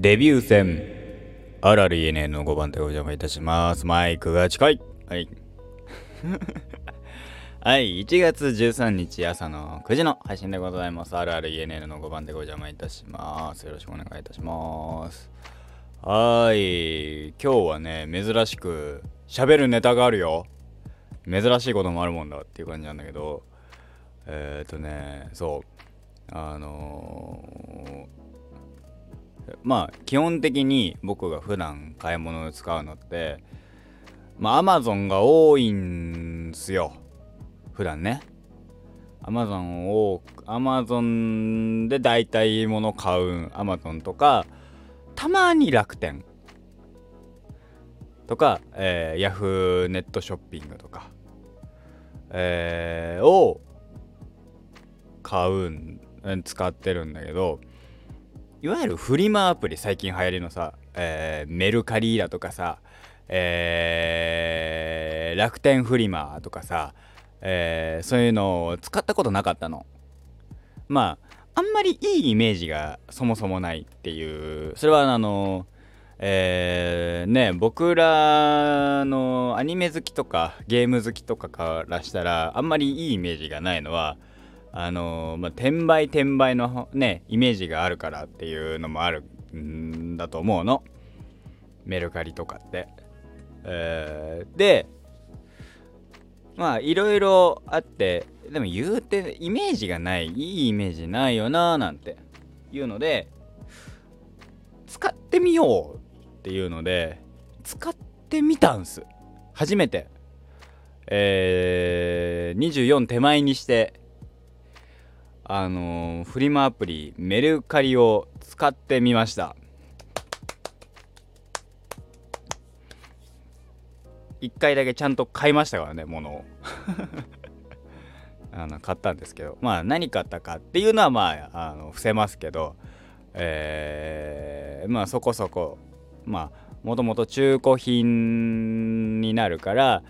デビュー戦、あらる ENN の5番でお邪魔いたします。マイクが近い。はい。はい、1月13日朝の9時の配信でございます。あるある ENN の5番でお邪魔いたします。よろしくお願いいたします。はい、今日はね、珍しく喋るネタがあるよ。珍しいこともあるもんだっていう感じなんだけど、えー、っとね、そう、あのーまあ基本的に僕が普段買い物で使うのってまあアマゾンが多いんすよ。普段ね。アマゾンをアマゾンで大体物買うアマゾンとかたまに楽天。とか、えー、ヤフーネットショッピングとか、えー、を買うん使ってるんだけどいわゆるフリマアプリ最近流行りのさ、えー、メルカリだとかさ、えー、楽天フリマとかさ、えー、そういうのを使ったことなかったの。まああんまりいいイメージがそもそもないっていうそれはあのえー、ね僕らのアニメ好きとかゲーム好きとかからしたらあんまりいいイメージがないのはあのまあ、転売転売のねイメージがあるからっていうのもあるんだと思うの。メルカリとかって、えー、でまあいろいろあってでも言うてイメージがないいいイメージないよなーなんていうので使ってみようっていうので使ってみたんす。初めて。えー、24手前にしてあの、フリマアプリメルカリを使ってみました。1回だけちゃんと買いましたからね物を。あの買ったんですけど。まあ何買ったかっていうのはまああの伏せますけど。えー、まあそこそこ。まあもともと中古品になるから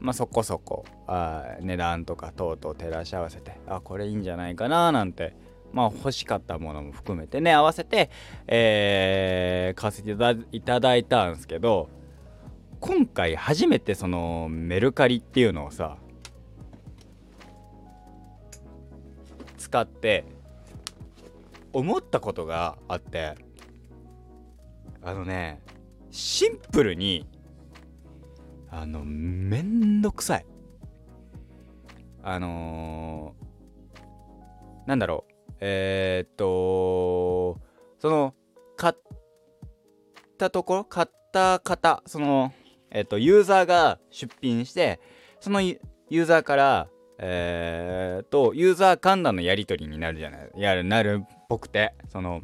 まあ、そこそこあ値段とか等々照らし合わせてあこれいいんじゃないかななんてまあ欲しかったものも含めてね合わせて、えー、買わせていただいたんですけど今回初めてそのメルカリっていうのをさ使って思ったことがあってあのねシンプルにあのめんどくさい。あのー、なんだろう。えー、っとその買ったところ買った方そのえー、っとユーザーが出品してそのユーザーからえー、とユーザー間だのやり取りになるじゃないやるなるっぽくてその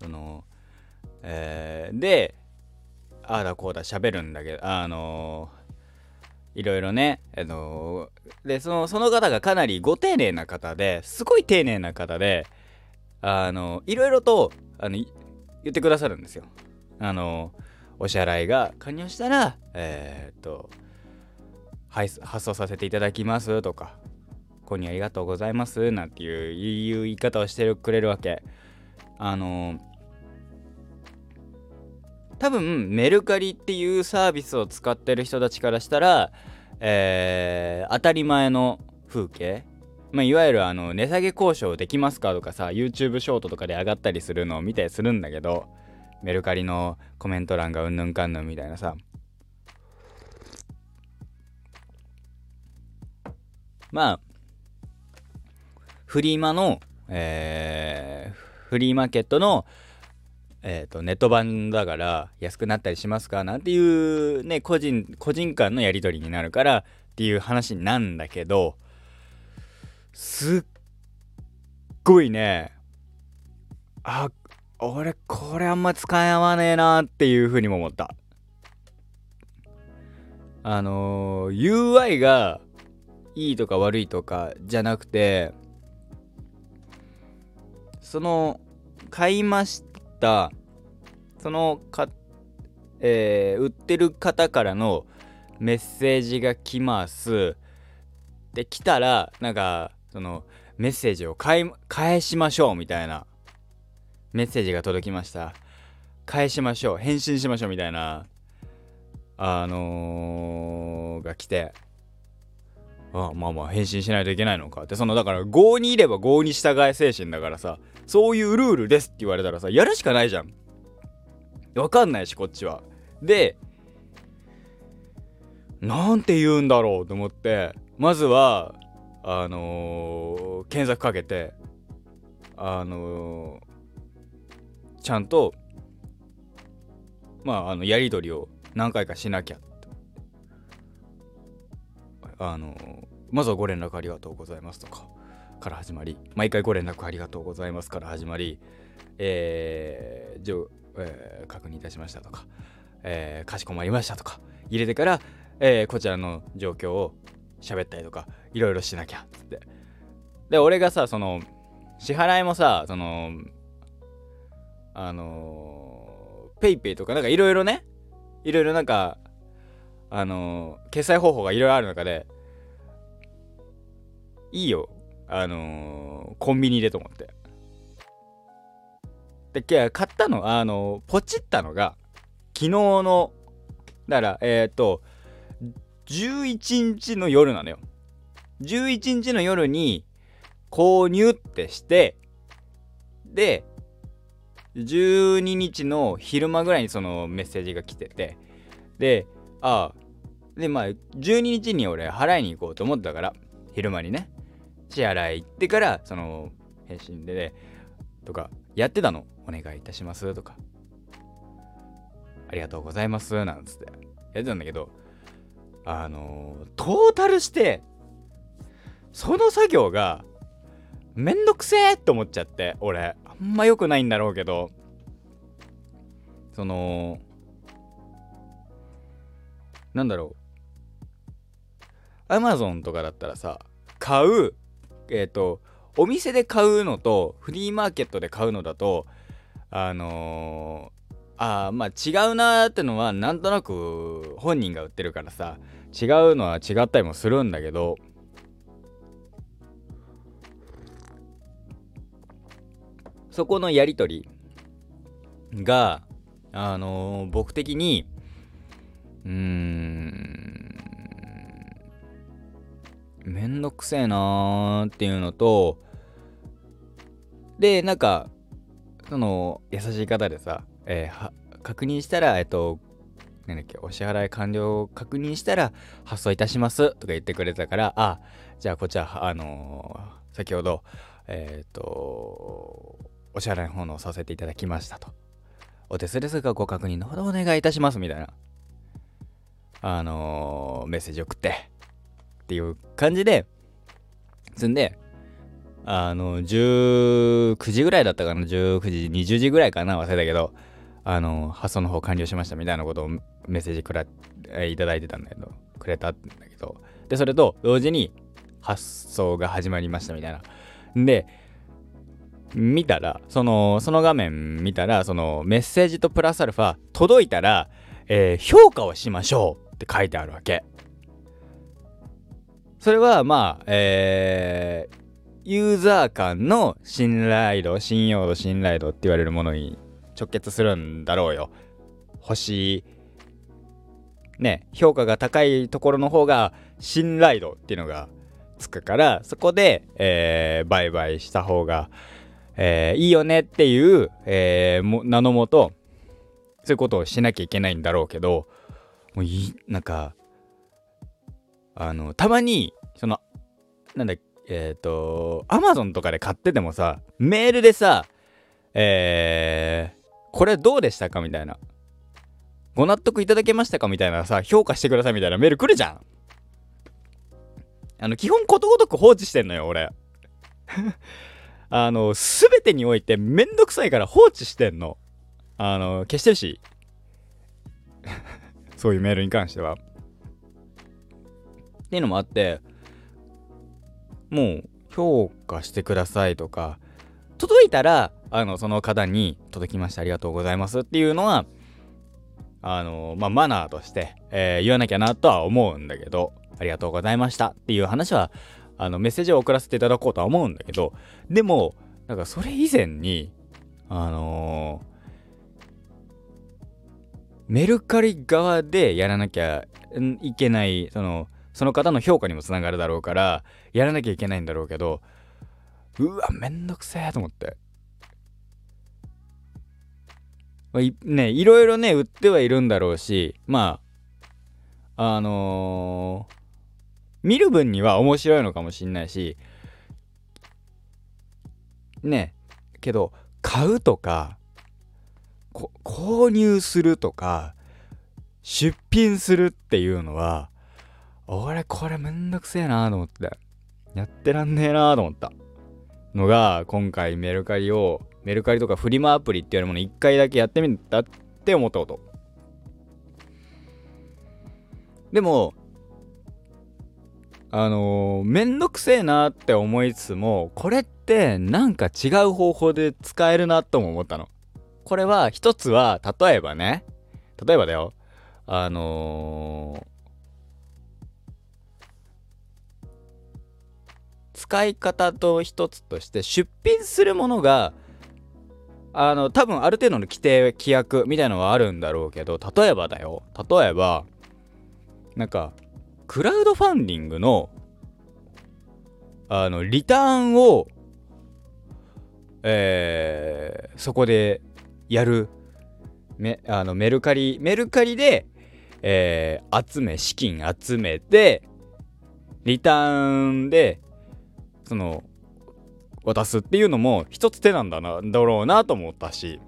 そのえー、でああだこうだ喋るんだけどあのー、いろいろねあの、でそのその方がかなりご丁寧な方ですごい丁寧な方であのー、いろいろとあの言ってくださるんですよ。あのお支払いが完了したらえっと発送させていただきますとか購入ありがとうございますなんていう言い方をしてくれるわけ。あの多分メルカリっていうサービスを使ってる人たちからしたら、えー、当たり前の風景、まあ、いわゆるあの値下げ交渉できますかとかさ YouTube ショートとかで上がったりするのを見たりするんだけどメルカリのコメント欄がうんぬんかんぬんみたいなさ。まあフリーマの、えー、フリーマーケットのえーと、ネット版だから安くなったりしますかなんていうね個人個人間のやり取りになるからっていう話なんだけどすっごいねあ俺これあんま使い合わねえなっていうふうにも思った。あのー、UI がいいとか悪いとかじゃなくてその買いましたたそのか、えー、売ってる方からのメッセージが来ます。で来たらなんかそのメッセージを返しましょうみたいな。メッセージが届きました。返しましょう返信しましょうみたいな。あのー、が来て。あまあまあ返信しないといけないのか。ってそのだから5にいれば5に従え精神だからさ。そういうルールですって言われたらさやるしかないじゃん。わかんないしこっちは。でなんて言うんだろうと思ってまずはあのー、検索かけてあのー、ちゃんとまああのやり取りを何回かしなきゃあのまずはご連絡ありがとうございますとか。から始まり毎回ご連絡ありがとうございますから始まりえー、じょえー、確認いたしましたとか、えー、かしこまりましたとか入れてから、えー、こちらの状況を喋ったりとかいろいろしなきゃっつって。で俺がさその支払いもさそのあのペイペイとかなんかいろいろねいろいろなんかあの、決済方法がいろいろある中でいいよ。あのー、コンビニでと思って。で買ったのあの、ポチったのが昨日のだからえっ、と11日の夜なのよ。11日の夜に購入ってしてで12日の昼間ぐらいにそのメッセージが来てて。でああでまあ12日に俺払いに行こうと思ったから昼間にね。支払い行ってからその返信でねとかやってたの。お願いいたしますとか。ありがとうございます。なんつって。やってたんだけどあのー、トータルしてその作業がめんどくせえって思っちゃって俺。あんま良くないんだろうけど。そのなんだろう。アマゾンとかだったらさ買うえっ、ー、とお店で買うのとフリーマーケットで買うのだとあのー、あまあ違うなーってのはなんとなく本人が売ってるからさ違うのは違ったりもするんだけどそこのやり取りがあのー、僕的にうーんめんどくせえなーっていうのとでなんかその優しい方でさ、えー、確認したらえっとなんだっけお支払い完了を確認したら発送いたしますとか言ってくれたからあじゃあこっちらあのー、先ほどえっ、ー、とお支払いの方のさせていただきましたと。お手数ですがご確認のほどお願いいたしますみたいなあのー、メッセージ送って。っていう感じで積んであの19時ぐらいだったかな19時20時ぐらいかな忘れたけどあの発送の方完了しましたみたいなことをメッセージくらいただいてたんだけどくれたんだけどでそれと同時に発送が始まりましたみたいな。で見たらそのその画面見たらそのメッセージとプラスアルファ届いたら、えー、評価をしましょうって書いてあるわけ。それはまあえー、ユーザー間の信頼度信用度信頼度って言われるものに直結するんだろうよ。星ね評価が高いところの方が信頼度っていうのがつくからそこで、えー、売買した方がえー、いいよねっていう、えー、名のもとそういうことをしなきゃいけないんだろうけどもういなんかあのたまにそのなんだえっ、ー、とアマゾンとかで買っててもさメールでさえー、これどうでしたかみたいなご納得いただけましたかみたいなさ評価してくださいみたいなメール来るじゃんあの基本ことごとく放置してんのよ俺 あの、すべてにおいてめんどくさいから放置してんの。あの、消してるし。そういうメールに関しては。っていうのもあって、もう評価してくださいとか、届いたら、あの、その方に届きましたありがとうございますっていうのは、あの、まあ、マナーとして、えー、言わなきゃなとは思うんだけど、ありがとうございましたっていう話はあのメッセージを送らせていただこうとは思うんだけどでもなんかそれ以前にあのー、メルカリ側でやらなきゃいけないそのその方の評価にもつながるだろうからやらなきゃいけないんだろうけどうわめんどくせえと思って。ねいろいろね売ってはいるんだろうしまああのー、見る分には面白いのかもしんないしねけど買うとか購入するとか出品するっていうのは俺これめんどくせえなと思って。やってらんねえなと思った。のが今回メルカリをメルカリとかフリマアプリっていうもの一回だけやってみたって思ったこと。でもあのー、めんどくせえなって思いつつもこれってなんか違う方法で使えるなとも思ったの。これは一つは例えばね例えばだよ。あのー使い方と一つとして出品するものがあの多分ある程度の規定規約みたいのはあるんだろうけど例えばだよ。例えばなんかクラウドファンディングのあのリターンをえー、そこでやるめあのメルカリメルカリで、えー、集め資金集めてリターンでその渡すっていうのも一つ手なんだなだろうなと思ったし。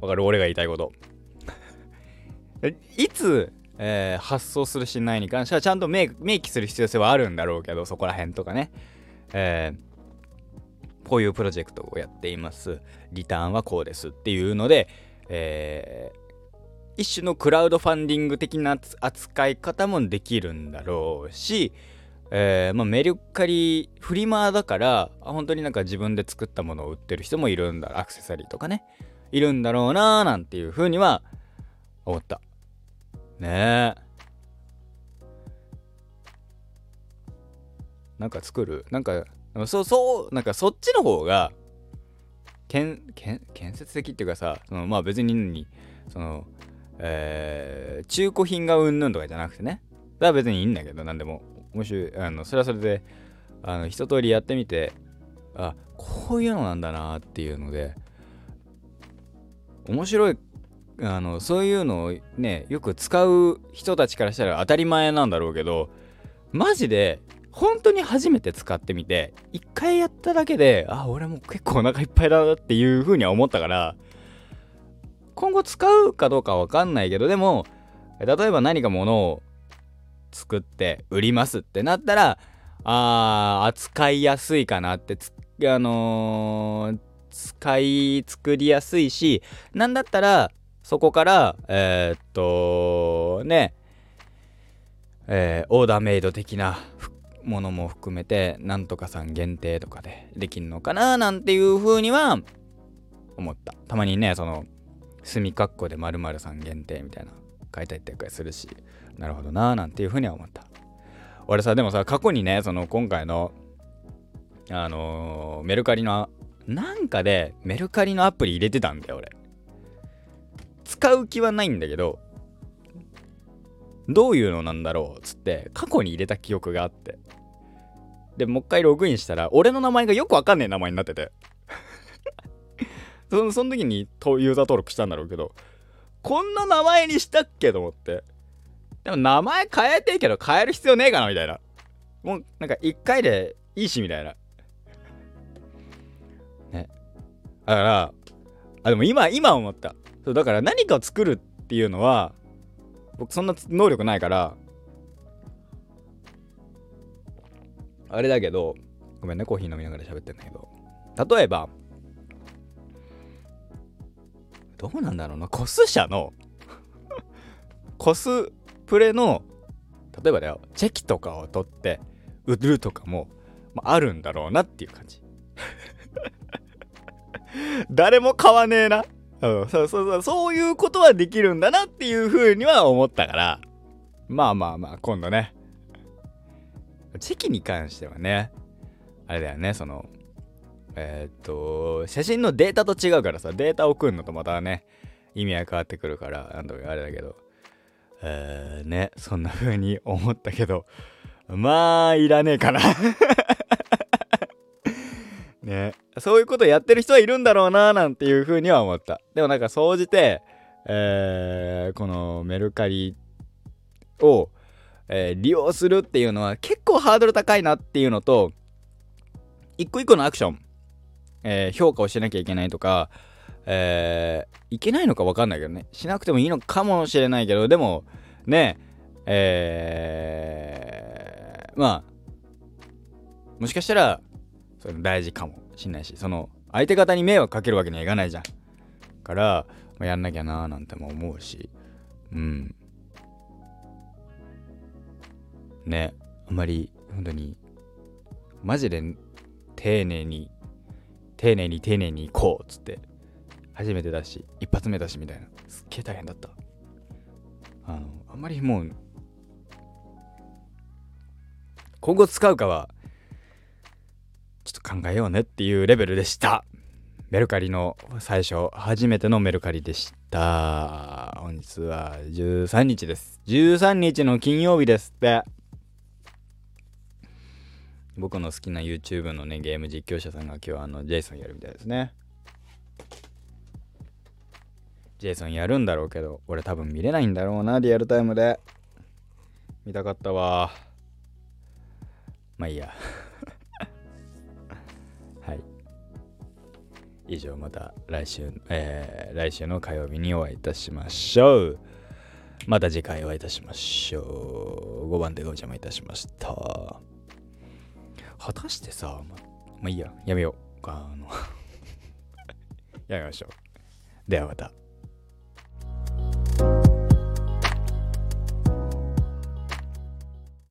わかる？俺が言いたいこと。いつ、えー、発送するしないに関してはちゃんと明記する必要性はあるんだろうけどそこら辺とかね。えー、こういうプロジェクトをやっています。リターンはこうですっていうので、えー、一種のクラウドファンディング的な扱い方もできるんだろうし、えー、まあ、メルカリフリマだから本当になんか自分で作ったものを売ってる人もいるんだアクセサリーとかね。いるんだろうなーなんていうふうには思った。ね。えなんか作る？なんかそうそうなんかそっちの方が建設的っていうかさそのまあ別にそのえー、中古品がうんぬんとかじゃなくてね。だから別にいいんだけど、なんでも。もし、あの、それはそれで、あの、一通りやってみて、あ、こういうのなんだなっていうので、面白い、あの、そういうのをね、よく使う人たちからしたら当たり前なんだろうけど、マジで、本当に初めて使ってみて、一回やっただけで、あ、俺も結構お腹いっぱいだなっていう風には思ったから、今後使うかどうかわかんないけどでも例えば何か物を作って売りますってなったらあー扱いやすいかなってあのー、使い作りやすいしなんだったらそこからえー、っとねえー、オーダーメイド的なものも含めてなんとかさん限定とかでできんのかななんていう風には思った。たまにねその墨括弧で〇〇さん限定みたいな書いたりとかするしなるほどなーなんていうふうには思った。俺さでもさ過去にねその今回のあのー、メルカリのなんかでメルカリのアプリ入れてたんだよ俺。使う気はないんだけどどういうのなんだろうっつって過去に入れた記憶があって。でもう一回ログインしたら俺の名前がよくわかんねえ名前になってて。そその時にユーザー登録したんだろうけど、こんな名前にしたっけと思って。でも名前変えていいけど変える必要ねえかなみたいな。もうなんか一回でいいしみたいな。ね。だから、あ、でも今、今思った。そうだから何かを作るっていうのは、僕そんな能力ないから、あれだけど、ごめんね、コーヒー飲みながら喋ってんだけど、例えば、どうなんだろうな。コス社の コスプレの例えばだよチェキとかを取って売るとかも、まあ、るんだろうなっていう感じ。誰も買わねえな、うん、そうそうそうそういうことはできるんだなっていうふうには思ったから。まあまあまあ今度ね。チェキに関してはねあれだよねそのえー、っと写真のデータと違うからさデータ送るのとまたね意味は変わってくるからなんとかあれだけど。えー、ねそんな風に思ったけどまあいらねえかな。ねそういうことやってる人はいるんだろうななんていう風には思った。でもなんか総じてえー、このメルカリを、えー、利用するっていうのは結構ハードル高いなっていうのと一個一個のアクション、えー、評価をしなきゃいけないとか、えー、いけないのか分かんないけどね。しなくてもいいのかもしれないけどでもねえー、まあもしかしたらそれ大事かもしんないしその相手方に迷惑かけるわけにはいかないじゃん。からまあ、やんなきゃなーなんても思うし。うん。ねあんまり本当にマジで丁寧に丁寧に丁寧に行こうっつって初めてだし一発目だしみたいなすっげえ大変だったあのあんまりもう今後使うかはちょっと考えようねっていうレベルでしたメルカリの最初、初めてのメルカリでした。本日は13日です。13日の金曜日ですって。僕の好きな YouTube のね、ゲーム実況者さんが今日あの、ジェイソンやるみたいですね。ジェイソンやるんだろうけど、俺多分見れないんだろうな、リアルタイムで。見たかったわ。まあいいや。はい以上また来週、えー、来週の火曜日にお会いいたしましょう。また次回お会いいたしましょう。5番でお邪魔いたしました。果たしてさ、ま、まあいいや、やめよう。あの やめましょう。ではまた。